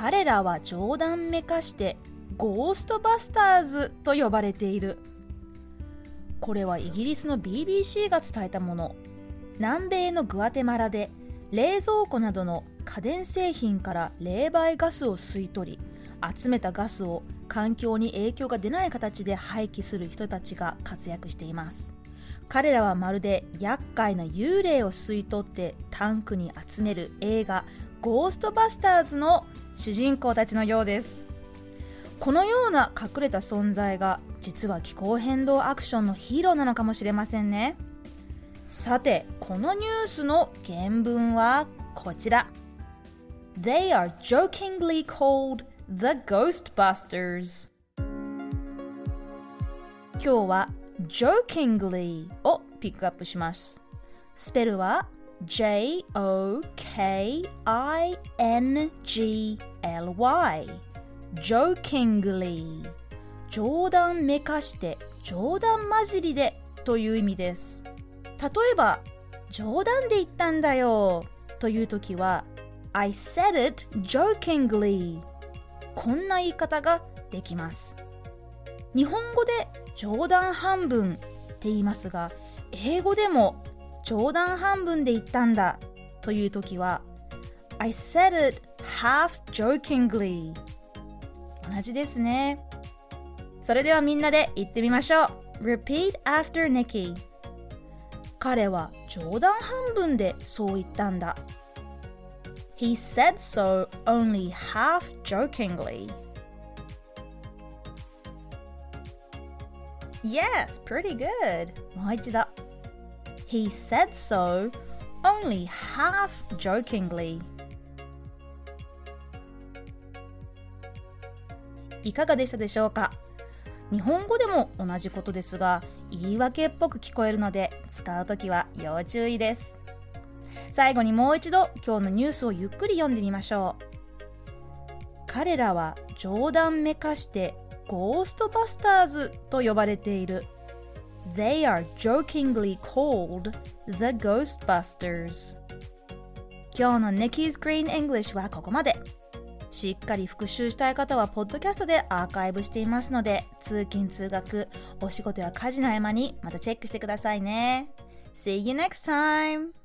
彼らは冗談めかしてゴーストバスターズと呼ばれている。これはイギリスの BBC が伝えたもの。南米のグアテマラで冷蔵庫などの家電製品から冷媒ガスを吸い取り集めたガスを環境に影響が出ない形で廃棄する人たちが活躍しています彼らはまるで厄介な幽霊を吸い取ってタンクに集める映画「ゴーストバスターズ」の主人公たちのようです。このような隠れた存在が実は気候変動アクションのヒーローなのかもしれませんね。さてこのニュースの原文はこちら。They are jokingly called the Ghostbusters. 今日は jokingly をピックアップします。スペルは J-O-K-I-N-G-L-Y jokingly. 冗談めかして冗談交じりでという意味です。例えば冗談で言ったんだよという時は I said it jokingly. こんな言い方ができます。日本語で冗談半分って言いますが英語でも冗談半分で言ったんだという時は I said it half jokingly 同じですねそれではみんなで言ってみましょう Repeat after Nikki 彼は冗談半分でそう言ったんだ He said so only half jokingly Yes, pretty good もう一度 He said so only half jokingly. いかがでしたでしょうか？日本語でも同じことですが言い訳っぽく聞こえるので使うときは要注意です。最後にもう一度今日のニュースをゆっくり読んでみましょう。彼らは冗談めかしてゴーストバスターズと呼ばれている They are jokingly called the Ghostbusters 今日の Nikki's Green English はここまでしっかり復習したい方はポッドキャストでアーカイブしていますので通勤通学お仕事や家事の合間にまたチェックしてくださいね See you next time!